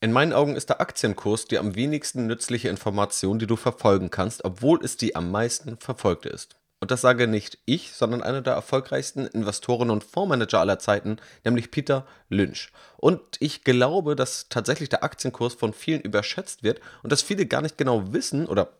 In meinen Augen ist der Aktienkurs die am wenigsten nützliche Information, die du verfolgen kannst, obwohl es die am meisten verfolgte ist. Und das sage nicht ich, sondern einer der erfolgreichsten Investoren und Fondsmanager aller Zeiten, nämlich Peter Lynch. Und ich glaube, dass tatsächlich der Aktienkurs von vielen überschätzt wird und dass viele gar nicht genau wissen oder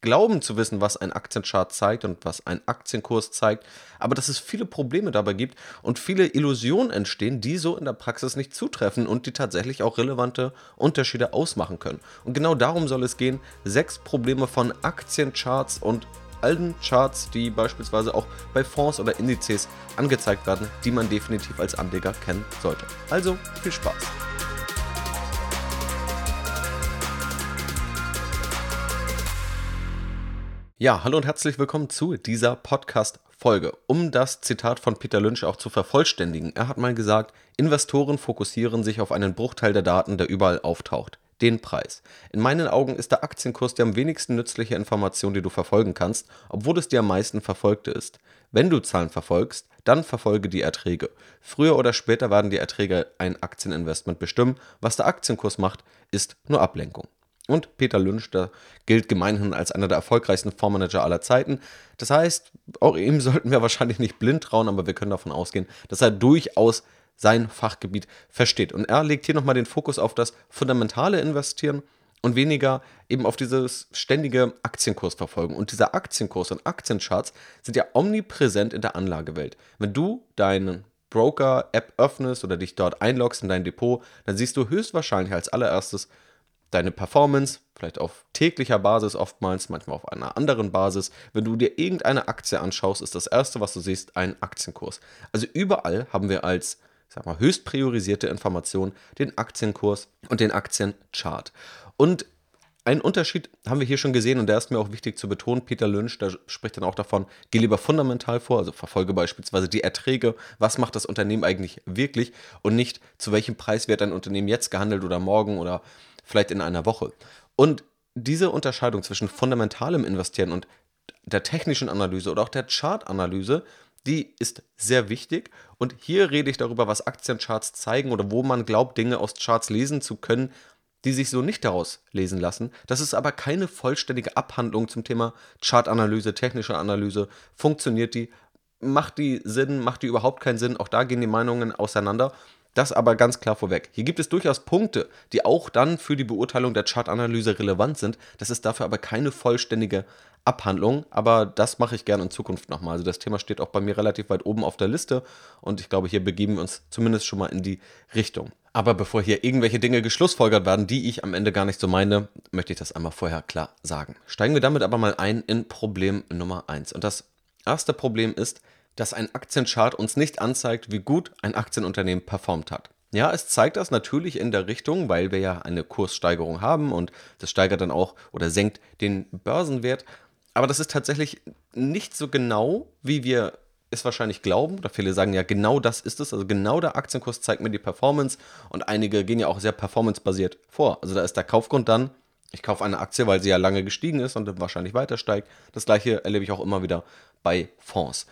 glauben zu wissen, was ein Aktienchart zeigt und was ein Aktienkurs zeigt, aber dass es viele Probleme dabei gibt und viele Illusionen entstehen, die so in der Praxis nicht zutreffen und die tatsächlich auch relevante Unterschiede ausmachen können. Und genau darum soll es gehen. Sechs Probleme von Aktiencharts und allen Charts, die beispielsweise auch bei Fonds oder Indizes angezeigt werden, die man definitiv als Anleger kennen sollte. Also viel Spaß! Ja, hallo und herzlich willkommen zu dieser Podcast-Folge. Um das Zitat von Peter Lynch auch zu vervollständigen, er hat mal gesagt, Investoren fokussieren sich auf einen Bruchteil der Daten, der überall auftaucht. Den Preis. In meinen Augen ist der Aktienkurs die am wenigsten nützliche Information, die du verfolgen kannst, obwohl es die am meisten verfolgte ist. Wenn du Zahlen verfolgst, dann verfolge die Erträge. Früher oder später werden die Erträge ein Aktieninvestment bestimmen. Was der Aktienkurs macht, ist nur Ablenkung. Und Peter Lynch, der gilt gemeinhin als einer der erfolgreichsten Fondsmanager aller Zeiten. Das heißt, auch ihm sollten wir wahrscheinlich nicht blind trauen, aber wir können davon ausgehen, dass er durchaus sein Fachgebiet versteht. Und er legt hier nochmal den Fokus auf das fundamentale Investieren und weniger eben auf dieses ständige Aktienkursverfolgen. Und dieser Aktienkurs und Aktiencharts sind ja omnipräsent in der Anlagewelt. Wenn du deinen Broker-App öffnest oder dich dort einloggst in dein Depot, dann siehst du höchstwahrscheinlich als allererstes deine Performance, vielleicht auf täglicher Basis oftmals, manchmal auf einer anderen Basis. Wenn du dir irgendeine Aktie anschaust, ist das erste, was du siehst, ein Aktienkurs. Also überall haben wir als sag mal, höchst priorisierte Information den Aktienkurs und den Aktienchart. Und einen Unterschied haben wir hier schon gesehen und der ist mir auch wichtig zu betonen. Peter Lynch, der spricht dann auch davon, geh lieber fundamental vor, also verfolge beispielsweise die Erträge, was macht das Unternehmen eigentlich wirklich und nicht zu welchem Preis wird ein Unternehmen jetzt gehandelt oder morgen oder vielleicht in einer Woche. Und diese Unterscheidung zwischen fundamentalem Investieren und der technischen Analyse oder auch der Chartanalyse, die ist sehr wichtig. Und hier rede ich darüber, was Aktiencharts zeigen oder wo man glaubt, Dinge aus Charts lesen zu können, die sich so nicht daraus lesen lassen. Das ist aber keine vollständige Abhandlung zum Thema Chartanalyse, technische Analyse. Funktioniert die? Macht die Sinn? Macht die überhaupt keinen Sinn? Auch da gehen die Meinungen auseinander. Das aber ganz klar vorweg. Hier gibt es durchaus Punkte, die auch dann für die Beurteilung der Chartanalyse relevant sind. Das ist dafür aber keine vollständige Abhandlung, aber das mache ich gerne in Zukunft nochmal. Also das Thema steht auch bei mir relativ weit oben auf der Liste und ich glaube, hier begeben wir uns zumindest schon mal in die Richtung. Aber bevor hier irgendwelche Dinge geschlussfolgert werden, die ich am Ende gar nicht so meine, möchte ich das einmal vorher klar sagen. Steigen wir damit aber mal ein in Problem Nummer 1. Und das erste Problem ist, dass ein Aktienchart uns nicht anzeigt, wie gut ein Aktienunternehmen performt hat. Ja, es zeigt das natürlich in der Richtung, weil wir ja eine Kurssteigerung haben und das steigert dann auch oder senkt den Börsenwert. Aber das ist tatsächlich nicht so genau, wie wir es wahrscheinlich glauben. Oder viele sagen ja, genau das ist es. Also genau der Aktienkurs zeigt mir die Performance und einige gehen ja auch sehr performancebasiert vor. Also da ist der Kaufgrund dann, ich kaufe eine Aktie, weil sie ja lange gestiegen ist und wahrscheinlich weiter steigt. Das gleiche erlebe ich auch immer wieder bei Fonds.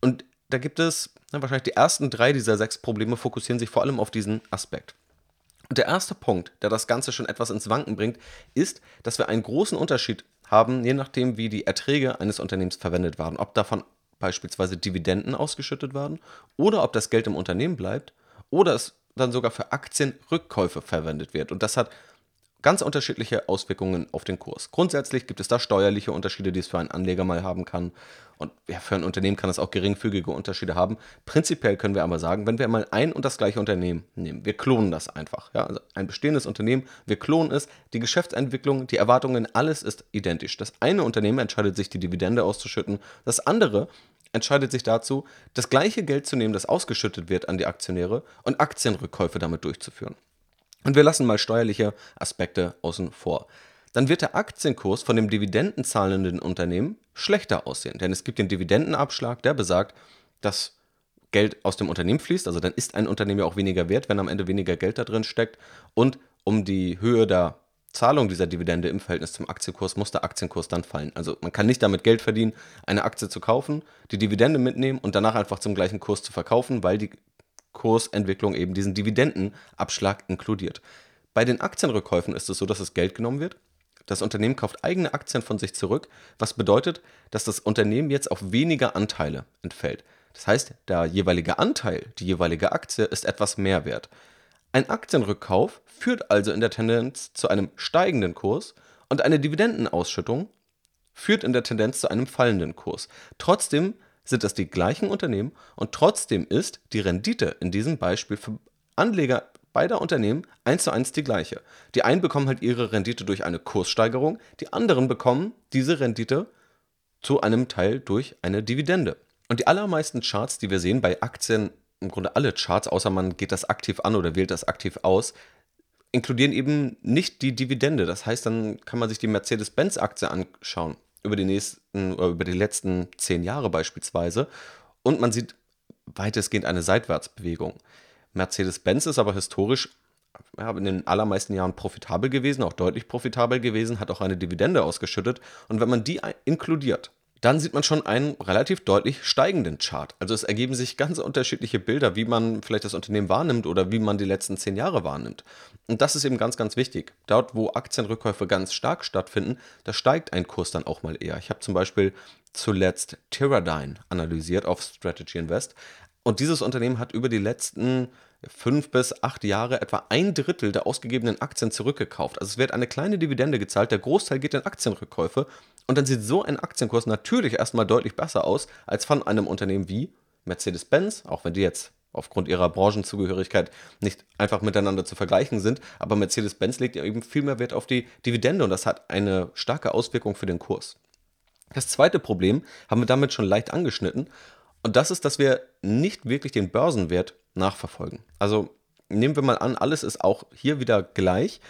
Und da gibt es na, wahrscheinlich die ersten drei dieser sechs Probleme fokussieren sich vor allem auf diesen Aspekt. Und der erste Punkt, der das Ganze schon etwas ins Wanken bringt, ist, dass wir einen großen Unterschied haben, je nachdem, wie die Erträge eines Unternehmens verwendet werden. Ob davon beispielsweise Dividenden ausgeschüttet werden oder ob das Geld im Unternehmen bleibt oder es dann sogar für Aktienrückkäufe verwendet wird. Und das hat ganz unterschiedliche Auswirkungen auf den Kurs. Grundsätzlich gibt es da steuerliche Unterschiede, die es für einen Anleger mal haben kann. Und ja, für ein Unternehmen kann es auch geringfügige Unterschiede haben. Prinzipiell können wir aber sagen, wenn wir mal ein und das gleiche Unternehmen nehmen, wir klonen das einfach. Ja? Also ein bestehendes Unternehmen, wir klonen es, die Geschäftsentwicklung, die Erwartungen, alles ist identisch. Das eine Unternehmen entscheidet sich, die Dividende auszuschütten, das andere entscheidet sich dazu, das gleiche Geld zu nehmen, das ausgeschüttet wird an die Aktionäre und Aktienrückkäufe damit durchzuführen. Und wir lassen mal steuerliche Aspekte außen vor. Dann wird der Aktienkurs von dem dividendenzahlenden Unternehmen schlechter aussehen. Denn es gibt den Dividendenabschlag, der besagt, dass Geld aus dem Unternehmen fließt. Also dann ist ein Unternehmen ja auch weniger wert, wenn am Ende weniger Geld da drin steckt. Und um die Höhe der Zahlung dieser Dividende im Verhältnis zum Aktienkurs muss der Aktienkurs dann fallen. Also man kann nicht damit Geld verdienen, eine Aktie zu kaufen, die Dividende mitnehmen und danach einfach zum gleichen Kurs zu verkaufen, weil die Kursentwicklung eben diesen Dividendenabschlag inkludiert. Bei den Aktienrückkäufen ist es so, dass das Geld genommen wird. Das Unternehmen kauft eigene Aktien von sich zurück, was bedeutet, dass das Unternehmen jetzt auf weniger Anteile entfällt. Das heißt, der jeweilige Anteil, die jeweilige Aktie ist etwas mehr wert. Ein Aktienrückkauf führt also in der Tendenz zu einem steigenden Kurs und eine Dividendenausschüttung führt in der Tendenz zu einem fallenden Kurs. Trotzdem sind das die gleichen Unternehmen und trotzdem ist die Rendite in diesem Beispiel für Anleger beider Unternehmen eins zu eins die gleiche. Die einen bekommen halt ihre Rendite durch eine Kurssteigerung, die anderen bekommen diese Rendite zu einem Teil durch eine Dividende. Und die allermeisten Charts, die wir sehen bei Aktien, im Grunde alle Charts, außer man geht das aktiv an oder wählt das aktiv aus, inkludieren eben nicht die Dividende. Das heißt, dann kann man sich die Mercedes-Benz-Aktie anschauen, über die nächsten, oder über die letzten zehn Jahre beispielsweise, und man sieht weitestgehend eine Seitwärtsbewegung. Mercedes-Benz ist aber historisch ja, in den allermeisten Jahren profitabel gewesen, auch deutlich profitabel gewesen, hat auch eine Dividende ausgeschüttet. Und wenn man die inkludiert, dann sieht man schon einen relativ deutlich steigenden Chart. Also es ergeben sich ganz unterschiedliche Bilder, wie man vielleicht das Unternehmen wahrnimmt oder wie man die letzten zehn Jahre wahrnimmt. Und das ist eben ganz, ganz wichtig. Dort, wo Aktienrückkäufe ganz stark stattfinden, da steigt ein Kurs dann auch mal eher. Ich habe zum Beispiel zuletzt Teradyne analysiert auf Strategy Invest. Und dieses Unternehmen hat über die letzten fünf bis acht Jahre etwa ein Drittel der ausgegebenen Aktien zurückgekauft. Also es wird eine kleine Dividende gezahlt, der Großteil geht in Aktienrückkäufe und dann sieht so ein Aktienkurs natürlich erstmal deutlich besser aus als von einem Unternehmen wie Mercedes-Benz, auch wenn die jetzt aufgrund ihrer Branchenzugehörigkeit nicht einfach miteinander zu vergleichen sind, aber Mercedes-Benz legt ja eben viel mehr Wert auf die Dividende und das hat eine starke Auswirkung für den Kurs. Das zweite Problem haben wir damit schon leicht angeschnitten und das ist, dass wir nicht wirklich den Börsenwert nachverfolgen. Also nehmen wir mal an, alles ist auch hier wieder gleich.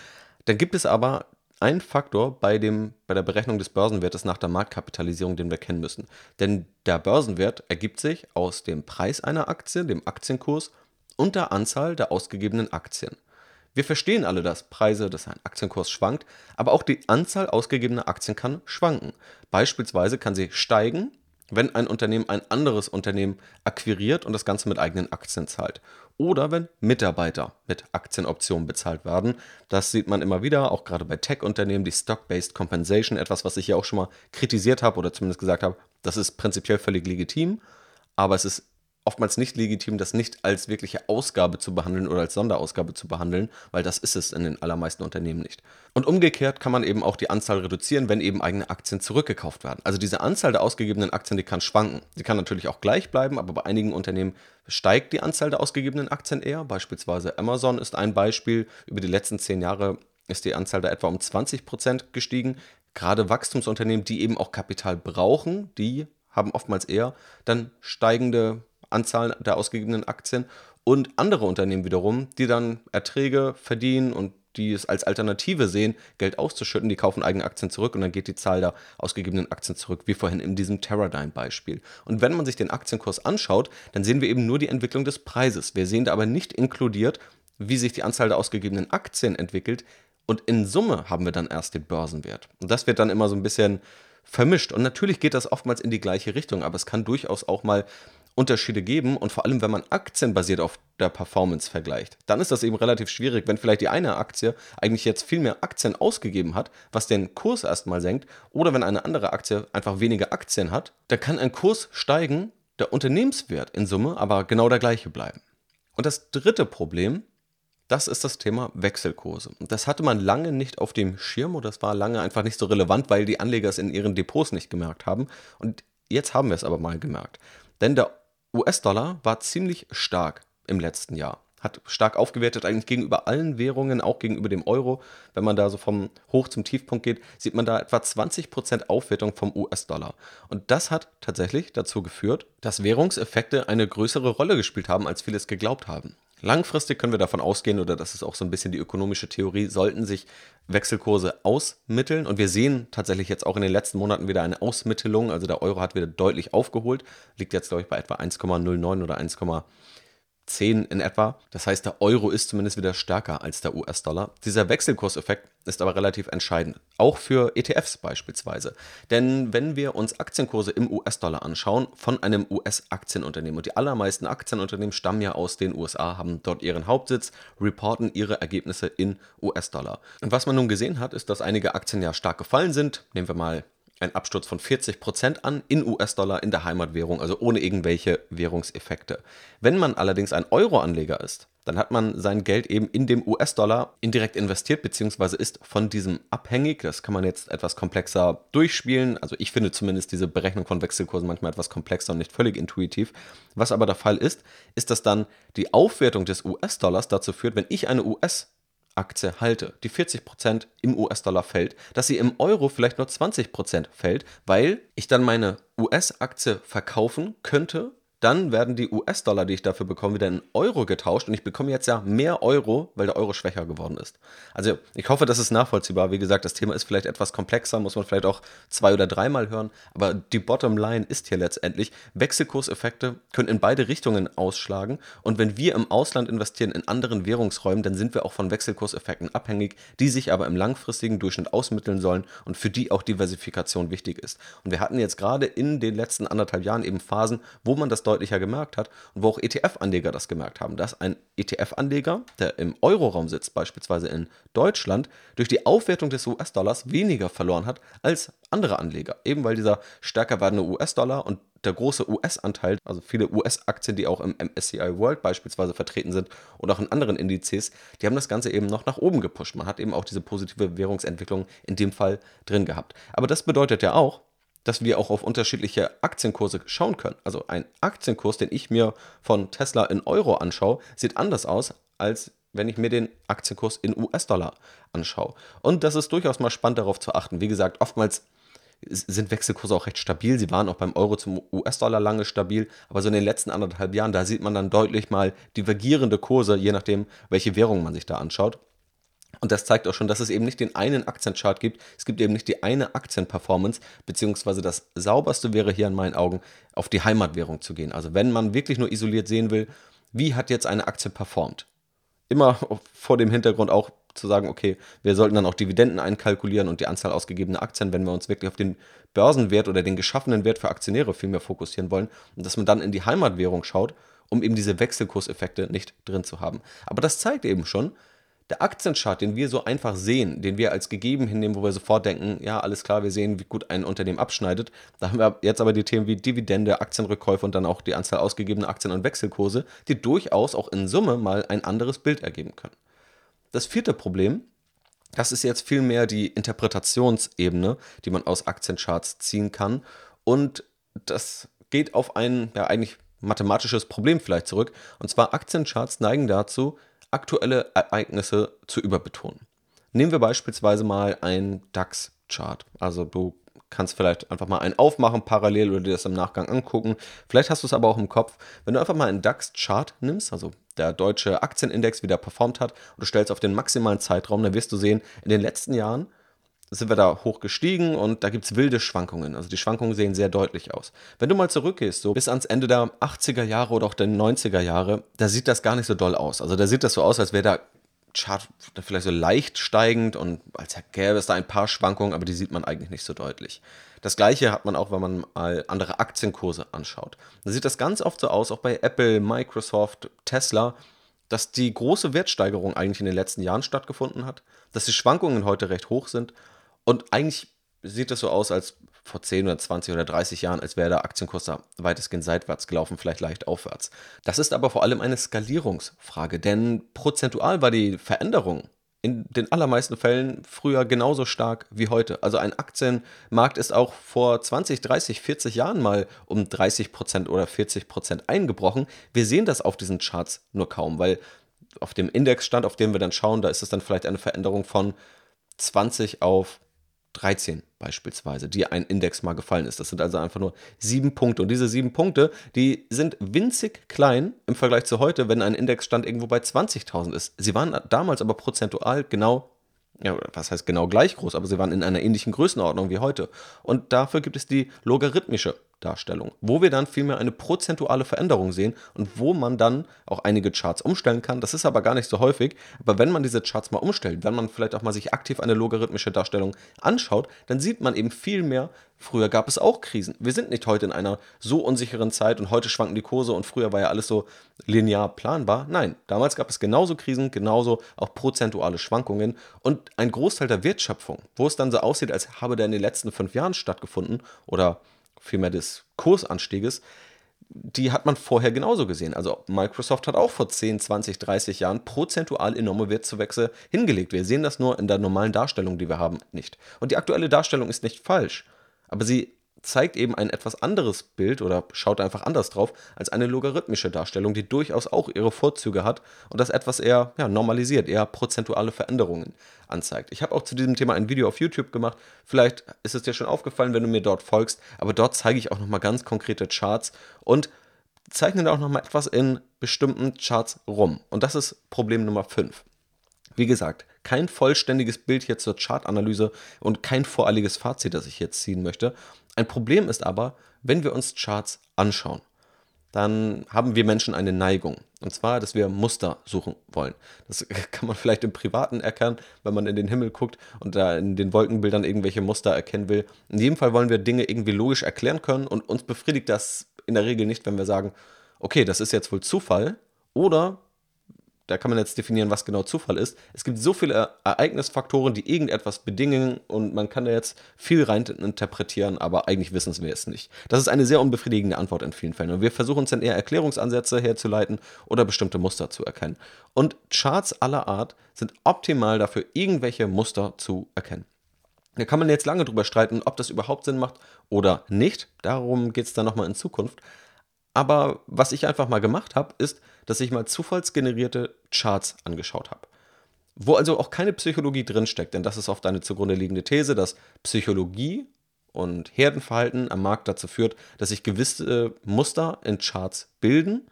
Dann gibt es aber einen Faktor bei, dem, bei der Berechnung des Börsenwertes nach der Marktkapitalisierung, den wir kennen müssen. Denn der Börsenwert ergibt sich aus dem Preis einer Aktie, dem Aktienkurs und der Anzahl der ausgegebenen Aktien. Wir verstehen alle, dass Preise, dass ein Aktienkurs schwankt, aber auch die Anzahl ausgegebener Aktien kann schwanken. Beispielsweise kann sie steigen wenn ein Unternehmen ein anderes Unternehmen akquiriert und das Ganze mit eigenen Aktien zahlt. Oder wenn Mitarbeiter mit Aktienoptionen bezahlt werden. Das sieht man immer wieder, auch gerade bei Tech-Unternehmen, die Stock-Based Compensation, etwas, was ich hier auch schon mal kritisiert habe oder zumindest gesagt habe, das ist prinzipiell völlig legitim, aber es ist oftmals nicht legitim, das nicht als wirkliche Ausgabe zu behandeln oder als Sonderausgabe zu behandeln, weil das ist es in den allermeisten Unternehmen nicht. Und umgekehrt kann man eben auch die Anzahl reduzieren, wenn eben eigene Aktien zurückgekauft werden. Also diese Anzahl der ausgegebenen Aktien, die kann schwanken. Sie kann natürlich auch gleich bleiben, aber bei einigen Unternehmen steigt die Anzahl der ausgegebenen Aktien eher. Beispielsweise Amazon ist ein Beispiel. Über die letzten zehn Jahre ist die Anzahl da etwa um 20 Prozent gestiegen. Gerade Wachstumsunternehmen, die eben auch Kapital brauchen, die haben oftmals eher dann steigende Anzahl der ausgegebenen Aktien und andere Unternehmen wiederum, die dann Erträge verdienen und die es als Alternative sehen, Geld auszuschütten, die kaufen eigene Aktien zurück und dann geht die Zahl der ausgegebenen Aktien zurück, wie vorhin in diesem Teradyne-Beispiel. Und wenn man sich den Aktienkurs anschaut, dann sehen wir eben nur die Entwicklung des Preises. Wir sehen da aber nicht inkludiert, wie sich die Anzahl der ausgegebenen Aktien entwickelt. Und in Summe haben wir dann erst den Börsenwert. Und das wird dann immer so ein bisschen vermischt. Und natürlich geht das oftmals in die gleiche Richtung, aber es kann durchaus auch mal Unterschiede geben und vor allem, wenn man Aktien basiert auf der Performance vergleicht, dann ist das eben relativ schwierig, wenn vielleicht die eine Aktie eigentlich jetzt viel mehr Aktien ausgegeben hat, was den Kurs erstmal senkt, oder wenn eine andere Aktie einfach weniger Aktien hat, dann kann ein Kurs steigen, der Unternehmenswert in Summe aber genau der gleiche bleiben. Und das dritte Problem, das ist das Thema Wechselkurse. Und das hatte man lange nicht auf dem Schirm oder das war lange einfach nicht so relevant, weil die Anleger es in ihren Depots nicht gemerkt haben. Und jetzt haben wir es aber mal gemerkt. Denn der US-Dollar war ziemlich stark im letzten Jahr. Hat stark aufgewertet, eigentlich gegenüber allen Währungen, auch gegenüber dem Euro. Wenn man da so vom Hoch zum Tiefpunkt geht, sieht man da etwa 20% Aufwertung vom US-Dollar. Und das hat tatsächlich dazu geführt, dass Währungseffekte eine größere Rolle gespielt haben, als viele es geglaubt haben. Langfristig können wir davon ausgehen, oder das ist auch so ein bisschen die ökonomische Theorie, sollten sich Wechselkurse ausmitteln. Und wir sehen tatsächlich jetzt auch in den letzten Monaten wieder eine Ausmittelung. Also der Euro hat wieder deutlich aufgeholt, liegt jetzt, glaube ich, bei etwa 1,09 oder 1,10 1,10 in etwa. Das heißt, der Euro ist zumindest wieder stärker als der US-Dollar. Dieser Wechselkurseffekt ist aber relativ entscheidend, auch für ETFs beispielsweise. Denn wenn wir uns Aktienkurse im US-Dollar anschauen von einem US-Aktienunternehmen, und die allermeisten Aktienunternehmen stammen ja aus den USA, haben dort ihren Hauptsitz, reporten ihre Ergebnisse in US-Dollar. Und was man nun gesehen hat, ist, dass einige Aktien ja stark gefallen sind. Nehmen wir mal ein Absturz von 40% an in US-Dollar in der Heimatwährung, also ohne irgendwelche Währungseffekte. Wenn man allerdings ein Euro-Anleger ist, dann hat man sein Geld eben in dem US-Dollar indirekt investiert, beziehungsweise ist von diesem abhängig. Das kann man jetzt etwas komplexer durchspielen. Also ich finde zumindest diese Berechnung von Wechselkursen manchmal etwas komplexer und nicht völlig intuitiv. Was aber der Fall ist, ist, dass dann die Aufwertung des US-Dollars dazu führt, wenn ich eine US- Aktie halte, die 40% im US-Dollar fällt, dass sie im Euro vielleicht nur 20% fällt, weil ich dann meine US-Aktie verkaufen könnte dann werden die US-Dollar, die ich dafür bekomme, wieder in Euro getauscht und ich bekomme jetzt ja mehr Euro, weil der Euro schwächer geworden ist. Also ich hoffe, das ist nachvollziehbar. Wie gesagt, das Thema ist vielleicht etwas komplexer, muss man vielleicht auch zwei oder dreimal hören, aber die Bottomline ist hier letztendlich, Wechselkurseffekte können in beide Richtungen ausschlagen und wenn wir im Ausland investieren in anderen Währungsräumen, dann sind wir auch von Wechselkurseffekten abhängig, die sich aber im langfristigen Durchschnitt ausmitteln sollen und für die auch Diversifikation wichtig ist. Und wir hatten jetzt gerade in den letzten anderthalb Jahren eben Phasen, wo man das deutlicher gemerkt hat und wo auch ETF-Anleger das gemerkt haben, dass ein ETF-Anleger, der im Euroraum sitzt, beispielsweise in Deutschland, durch die Aufwertung des US-Dollars weniger verloren hat als andere Anleger. Eben weil dieser stärker werdende US-Dollar und der große US-Anteil, also viele US-Aktien, die auch im MSCI World beispielsweise vertreten sind und auch in anderen Indizes, die haben das Ganze eben noch nach oben gepusht. Man hat eben auch diese positive Währungsentwicklung in dem Fall drin gehabt. Aber das bedeutet ja auch, dass wir auch auf unterschiedliche Aktienkurse schauen können. Also ein Aktienkurs, den ich mir von Tesla in Euro anschaue, sieht anders aus, als wenn ich mir den Aktienkurs in US-Dollar anschaue. Und das ist durchaus mal spannend darauf zu achten. Wie gesagt, oftmals sind Wechselkurse auch recht stabil. Sie waren auch beim Euro zum US-Dollar lange stabil, aber so in den letzten anderthalb Jahren, da sieht man dann deutlich mal divergierende Kurse, je nachdem, welche Währung man sich da anschaut. Und das zeigt auch schon, dass es eben nicht den einen Aktienchart gibt. Es gibt eben nicht die eine Aktienperformance, beziehungsweise das sauberste wäre hier in meinen Augen, auf die Heimatwährung zu gehen. Also wenn man wirklich nur isoliert sehen will, wie hat jetzt eine Aktie performt? Immer vor dem Hintergrund auch zu sagen, okay, wir sollten dann auch Dividenden einkalkulieren und die Anzahl ausgegebener Aktien, wenn wir uns wirklich auf den Börsenwert oder den geschaffenen Wert für Aktionäre viel mehr fokussieren wollen und dass man dann in die Heimatwährung schaut, um eben diese Wechselkurseffekte nicht drin zu haben. Aber das zeigt eben schon, der Aktienchart, den wir so einfach sehen, den wir als gegeben hinnehmen, wo wir sofort denken, ja, alles klar, wir sehen, wie gut ein Unternehmen abschneidet. Da haben wir jetzt aber die Themen wie Dividende, Aktienrückkäufe und dann auch die Anzahl ausgegebener Aktien und Wechselkurse, die durchaus auch in Summe mal ein anderes Bild ergeben können. Das vierte Problem, das ist jetzt vielmehr die Interpretationsebene, die man aus Aktiencharts ziehen kann. Und das geht auf ein, ja, eigentlich mathematisches Problem vielleicht zurück. Und zwar Aktiencharts neigen dazu, aktuelle Ereignisse zu überbetonen. Nehmen wir beispielsweise mal einen DAX-Chart. Also du kannst vielleicht einfach mal einen aufmachen parallel oder dir das im Nachgang angucken. Vielleicht hast du es aber auch im Kopf. Wenn du einfach mal einen DAX-Chart nimmst, also der deutsche Aktienindex, wie der performt hat, und du stellst auf den maximalen Zeitraum, dann wirst du sehen, in den letzten Jahren sind wir da hoch gestiegen und da gibt es wilde Schwankungen. Also die Schwankungen sehen sehr deutlich aus. Wenn du mal zurückgehst, so bis ans Ende der 80er Jahre oder auch der 90er Jahre, da sieht das gar nicht so doll aus. Also da sieht das so aus, als wäre der Chart vielleicht so leicht steigend und als gäbe es da ein paar Schwankungen, aber die sieht man eigentlich nicht so deutlich. Das gleiche hat man auch, wenn man mal andere Aktienkurse anschaut. Da sieht das ganz oft so aus, auch bei Apple, Microsoft, Tesla, dass die große Wertsteigerung eigentlich in den letzten Jahren stattgefunden hat, dass die Schwankungen heute recht hoch sind und eigentlich sieht es so aus, als vor 10 oder 20 oder 30 Jahren, als wäre der Aktienkurs da weitestgehend seitwärts gelaufen, vielleicht leicht aufwärts. Das ist aber vor allem eine Skalierungsfrage, denn prozentual war die Veränderung in den allermeisten Fällen früher genauso stark wie heute. Also ein Aktienmarkt ist auch vor 20, 30, 40 Jahren mal um 30 Prozent oder 40 Prozent eingebrochen. Wir sehen das auf diesen Charts nur kaum, weil auf dem Indexstand, auf dem wir dann schauen, da ist es dann vielleicht eine Veränderung von 20 auf 13 beispielsweise, die ein Index mal gefallen ist. Das sind also einfach nur sieben Punkte. Und diese sieben Punkte, die sind winzig klein im Vergleich zu heute, wenn ein Indexstand irgendwo bei 20.000 ist. Sie waren damals aber prozentual genau, ja, was heißt genau gleich groß, aber sie waren in einer ähnlichen Größenordnung wie heute. Und dafür gibt es die logarithmische Darstellung, wo wir dann vielmehr eine prozentuale Veränderung sehen und wo man dann auch einige Charts umstellen kann. Das ist aber gar nicht so häufig, aber wenn man diese Charts mal umstellt, wenn man vielleicht auch mal sich aktiv eine logarithmische Darstellung anschaut, dann sieht man eben viel mehr, früher gab es auch Krisen. Wir sind nicht heute in einer so unsicheren Zeit und heute schwanken die Kurse und früher war ja alles so linear planbar. Nein, damals gab es genauso Krisen, genauso auch prozentuale Schwankungen und ein Großteil der Wertschöpfung, wo es dann so aussieht, als habe der in den letzten fünf Jahren stattgefunden oder vielmehr des Kursanstieges, die hat man vorher genauso gesehen. Also Microsoft hat auch vor 10, 20, 30 Jahren prozentual enorme Wertzuwächse hingelegt. Wir sehen das nur in der normalen Darstellung, die wir haben, nicht. Und die aktuelle Darstellung ist nicht falsch, aber sie zeigt eben ein etwas anderes Bild oder schaut einfach anders drauf als eine logarithmische Darstellung, die durchaus auch ihre Vorzüge hat und das etwas eher ja, normalisiert, eher prozentuale Veränderungen anzeigt. Ich habe auch zu diesem Thema ein Video auf YouTube gemacht. Vielleicht ist es dir schon aufgefallen, wenn du mir dort folgst, aber dort zeige ich auch nochmal ganz konkrete Charts und zeichne da auch nochmal etwas in bestimmten Charts rum. Und das ist Problem Nummer 5. Wie gesagt, kein vollständiges Bild hier zur Chartanalyse und kein voreiliges Fazit, das ich jetzt ziehen möchte. Ein Problem ist aber, wenn wir uns Charts anschauen, dann haben wir Menschen eine Neigung. Und zwar, dass wir Muster suchen wollen. Das kann man vielleicht im Privaten erkennen, wenn man in den Himmel guckt und da in den Wolkenbildern irgendwelche Muster erkennen will. In jedem Fall wollen wir Dinge irgendwie logisch erklären können und uns befriedigt das in der Regel nicht, wenn wir sagen, okay, das ist jetzt wohl Zufall oder da kann man jetzt definieren, was genau Zufall ist. Es gibt so viele Ereignisfaktoren, die irgendetwas bedingen und man kann da jetzt viel rein interpretieren, aber eigentlich wissen wir es nicht. Das ist eine sehr unbefriedigende Antwort in vielen Fällen und wir versuchen uns dann eher Erklärungsansätze herzuleiten oder bestimmte Muster zu erkennen. Und Charts aller Art sind optimal dafür, irgendwelche Muster zu erkennen. Da kann man jetzt lange drüber streiten, ob das überhaupt Sinn macht oder nicht. Darum geht es dann nochmal in Zukunft. Aber was ich einfach mal gemacht habe, ist, dass ich mal zufallsgenerierte Charts angeschaut habe. Wo also auch keine Psychologie drinsteckt, denn das ist oft eine zugrunde liegende These, dass Psychologie und Herdenverhalten am Markt dazu führt, dass sich gewisse Muster in Charts bilden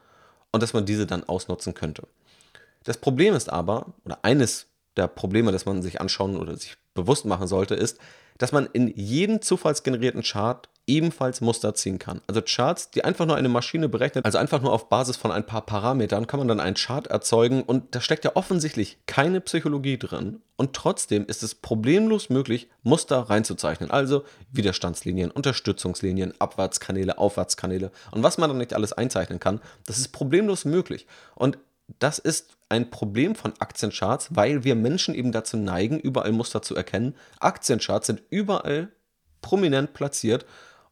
und dass man diese dann ausnutzen könnte. Das Problem ist aber, oder eines der Probleme, das man sich anschauen oder sich bewusst machen sollte, ist, dass man in jeden zufallsgenerierten Chart ebenfalls Muster ziehen kann. Also Charts, die einfach nur eine Maschine berechnet, also einfach nur auf Basis von ein paar Parametern kann man dann einen Chart erzeugen und da steckt ja offensichtlich keine Psychologie drin und trotzdem ist es problemlos möglich, Muster reinzuzeichnen. Also Widerstandslinien, Unterstützungslinien, Abwärtskanäle, Aufwärtskanäle und was man dann nicht alles einzeichnen kann, das ist problemlos möglich. Und das ist ein Problem von Aktiencharts, weil wir Menschen eben dazu neigen, überall Muster zu erkennen. Aktiencharts sind überall prominent platziert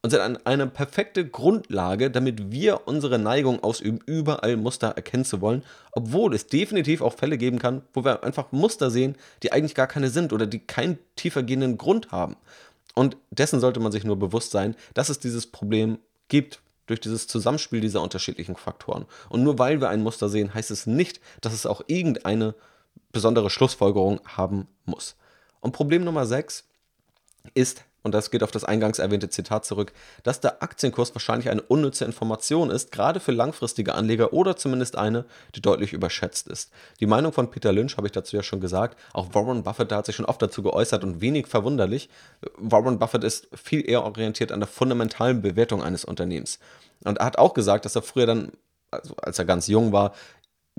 und sind eine perfekte Grundlage, damit wir unsere Neigung ausüben, überall Muster erkennen zu wollen, obwohl es definitiv auch Fälle geben kann, wo wir einfach Muster sehen, die eigentlich gar keine sind oder die keinen tiefergehenden Grund haben. Und dessen sollte man sich nur bewusst sein, dass es dieses Problem gibt durch dieses Zusammenspiel dieser unterschiedlichen Faktoren. Und nur weil wir ein Muster sehen, heißt es nicht, dass es auch irgendeine besondere Schlussfolgerung haben muss. Und Problem Nummer 6 ist und das geht auf das eingangs erwähnte Zitat zurück, dass der Aktienkurs wahrscheinlich eine unnütze Information ist, gerade für langfristige Anleger oder zumindest eine, die deutlich überschätzt ist. Die Meinung von Peter Lynch habe ich dazu ja schon gesagt, auch Warren Buffett hat sich schon oft dazu geäußert und wenig verwunderlich. Warren Buffett ist viel eher orientiert an der fundamentalen Bewertung eines Unternehmens. Und er hat auch gesagt, dass er früher dann, also als er ganz jung war,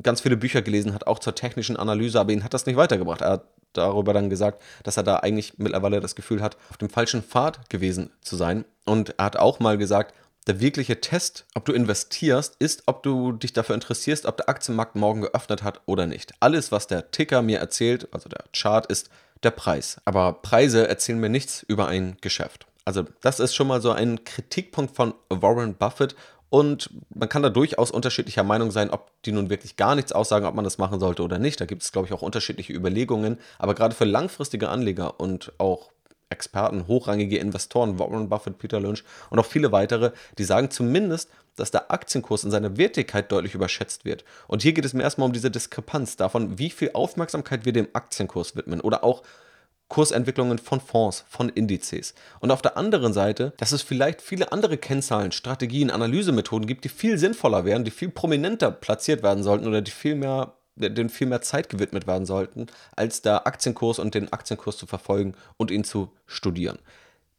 ganz viele Bücher gelesen hat, auch zur technischen Analyse, aber ihn hat das nicht weitergebracht. Er hat darüber dann gesagt, dass er da eigentlich mittlerweile das Gefühl hat, auf dem falschen Pfad gewesen zu sein. Und er hat auch mal gesagt, der wirkliche Test, ob du investierst, ist, ob du dich dafür interessierst, ob der Aktienmarkt morgen geöffnet hat oder nicht. Alles, was der Ticker mir erzählt, also der Chart, ist der Preis. Aber Preise erzählen mir nichts über ein Geschäft. Also das ist schon mal so ein Kritikpunkt von Warren Buffett und man kann da durchaus unterschiedlicher Meinung sein, ob die nun wirklich gar nichts aussagen, ob man das machen sollte oder nicht. Da gibt es, glaube ich, auch unterschiedliche Überlegungen. Aber gerade für langfristige Anleger und auch Experten, hochrangige Investoren, Warren Buffett, Peter Lynch und auch viele weitere, die sagen zumindest, dass der Aktienkurs in seiner Wertigkeit deutlich überschätzt wird. Und hier geht es mir erstmal um diese Diskrepanz davon, wie viel Aufmerksamkeit wir dem Aktienkurs widmen oder auch Kursentwicklungen von Fonds, von Indizes. Und auf der anderen Seite, dass es vielleicht viele andere Kennzahlen, Strategien, Analysemethoden gibt, die viel sinnvoller wären, die viel prominenter platziert werden sollten oder die viel mehr denen viel mehr Zeit gewidmet werden sollten, als der Aktienkurs und den Aktienkurs zu verfolgen und ihn zu studieren.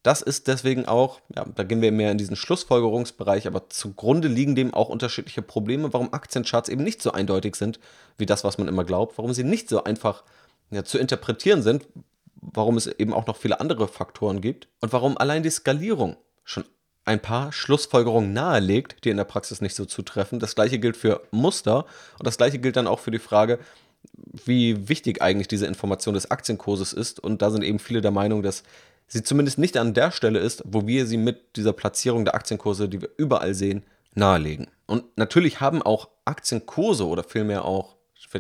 das ist deswegen auch, ja, da gehen wir mehr in diesen Schlussfolgerungsbereich, aber zugrunde liegen dem auch unterschiedliche Probleme, warum Aktiencharts eben nicht so eindeutig sind, wie das, was man immer glaubt, warum sie nicht so einfach ja, zu interpretieren sind, warum es eben auch noch viele andere Faktoren gibt und warum allein die Skalierung schon ein paar Schlussfolgerungen nahelegt, die in der Praxis nicht so zutreffen. Das gleiche gilt für Muster und das gleiche gilt dann auch für die Frage, wie wichtig eigentlich diese Information des Aktienkurses ist. Und da sind eben viele der Meinung, dass sie zumindest nicht an der Stelle ist, wo wir sie mit dieser Platzierung der Aktienkurse, die wir überall sehen, nahelegen. Und natürlich haben auch Aktienkurse oder vielmehr auch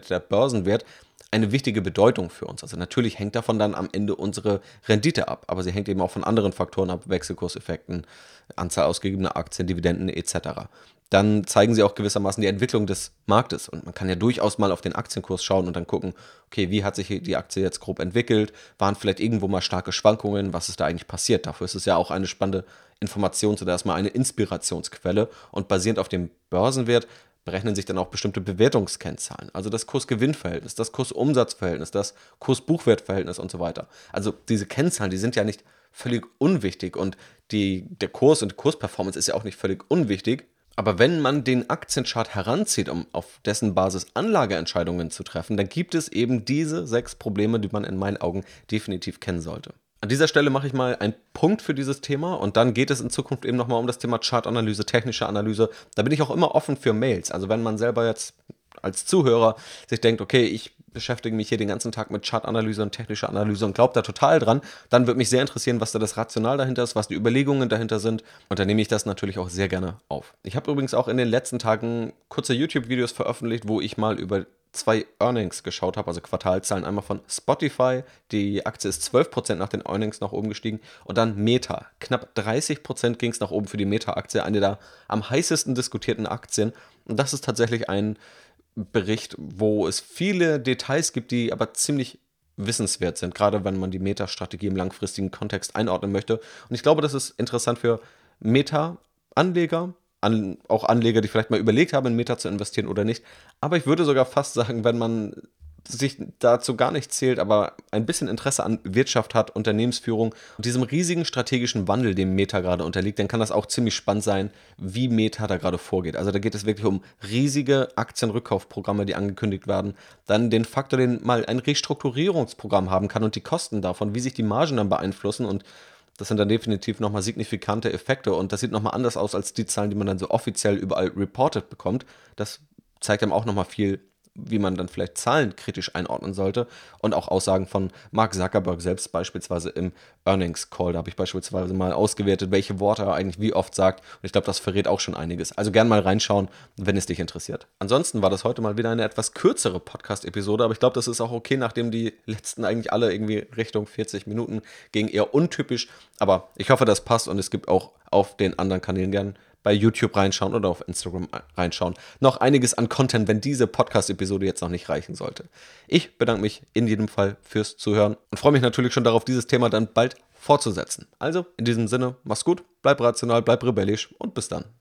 der Börsenwert eine wichtige Bedeutung für uns. Also natürlich hängt davon dann am Ende unsere Rendite ab, aber sie hängt eben auch von anderen Faktoren ab, Wechselkurseffekten, Anzahl ausgegebener Aktien, Dividenden etc. Dann zeigen sie auch gewissermaßen die Entwicklung des Marktes und man kann ja durchaus mal auf den Aktienkurs schauen und dann gucken, okay, wie hat sich die Aktie jetzt grob entwickelt, waren vielleicht irgendwo mal starke Schwankungen, was ist da eigentlich passiert? Dafür ist es ja auch eine spannende Information, so dass mal eine Inspirationsquelle und basierend auf dem Börsenwert berechnen sich dann auch bestimmte Bewertungskennzahlen. Also das Kurs-Gewinn-Verhältnis, das Kurs-Umsatz-Verhältnis, das Kurs-Buchwert-Verhältnis und so weiter. Also diese Kennzahlen, die sind ja nicht völlig unwichtig und die, der Kurs und die Kursperformance ist ja auch nicht völlig unwichtig. Aber wenn man den Aktienchart heranzieht, um auf dessen Basis Anlageentscheidungen zu treffen, dann gibt es eben diese sechs Probleme, die man in meinen Augen definitiv kennen sollte. An dieser Stelle mache ich mal einen Punkt für dieses Thema und dann geht es in Zukunft eben nochmal um das Thema Chartanalyse, technische Analyse. Da bin ich auch immer offen für Mails. Also wenn man selber jetzt als Zuhörer sich denkt, okay, ich beschäftige mich hier den ganzen Tag mit Chartanalyse und technischer Analyse und glaubt da total dran, dann würde mich sehr interessieren, was da das Rational dahinter ist, was die Überlegungen dahinter sind. Und dann nehme ich das natürlich auch sehr gerne auf. Ich habe übrigens auch in den letzten Tagen kurze YouTube-Videos veröffentlicht, wo ich mal über zwei Earnings geschaut habe, also Quartalzahlen, einmal von Spotify, die Aktie ist 12% nach den Earnings nach oben gestiegen und dann Meta, knapp 30% ging es nach oben für die Meta-Aktie, eine der am heißesten diskutierten Aktien. Und das ist tatsächlich ein Bericht, wo es viele Details gibt, die aber ziemlich wissenswert sind, gerade wenn man die Meta-Strategie im langfristigen Kontext einordnen möchte. Und ich glaube, das ist interessant für Meta-Anleger, an, auch Anleger, die vielleicht mal überlegt haben, in Meta zu investieren oder nicht. Aber ich würde sogar fast sagen, wenn man sich dazu gar nicht zählt, aber ein bisschen Interesse an Wirtschaft hat, Unternehmensführung und diesem riesigen strategischen Wandel, dem Meta gerade unterliegt, dann kann das auch ziemlich spannend sein, wie Meta da gerade vorgeht. Also da geht es wirklich um riesige Aktienrückkaufprogramme, die angekündigt werden. Dann den Faktor, den mal ein Restrukturierungsprogramm haben kann und die Kosten davon, wie sich die Margen dann beeinflussen und das sind dann definitiv nochmal signifikante Effekte und das sieht nochmal anders aus als die Zahlen, die man dann so offiziell überall reported bekommt. Das zeigt einem auch nochmal viel wie man dann vielleicht Zahlen kritisch einordnen sollte und auch Aussagen von Mark Zuckerberg selbst beispielsweise im Earnings Call. Da habe ich beispielsweise mal ausgewertet, welche Worte er eigentlich wie oft sagt und ich glaube, das verrät auch schon einiges. Also gern mal reinschauen, wenn es dich interessiert. Ansonsten war das heute mal wieder eine etwas kürzere Podcast-Episode, aber ich glaube, das ist auch okay, nachdem die letzten eigentlich alle irgendwie Richtung 40 Minuten gingen, eher untypisch. Aber ich hoffe, das passt und es gibt auch auf den anderen Kanälen gern bei YouTube reinschauen oder auf Instagram reinschauen. Noch einiges an Content, wenn diese Podcast-Episode jetzt noch nicht reichen sollte. Ich bedanke mich in jedem Fall fürs Zuhören und freue mich natürlich schon darauf, dieses Thema dann bald fortzusetzen. Also in diesem Sinne, mach's gut, bleib rational, bleib rebellisch und bis dann.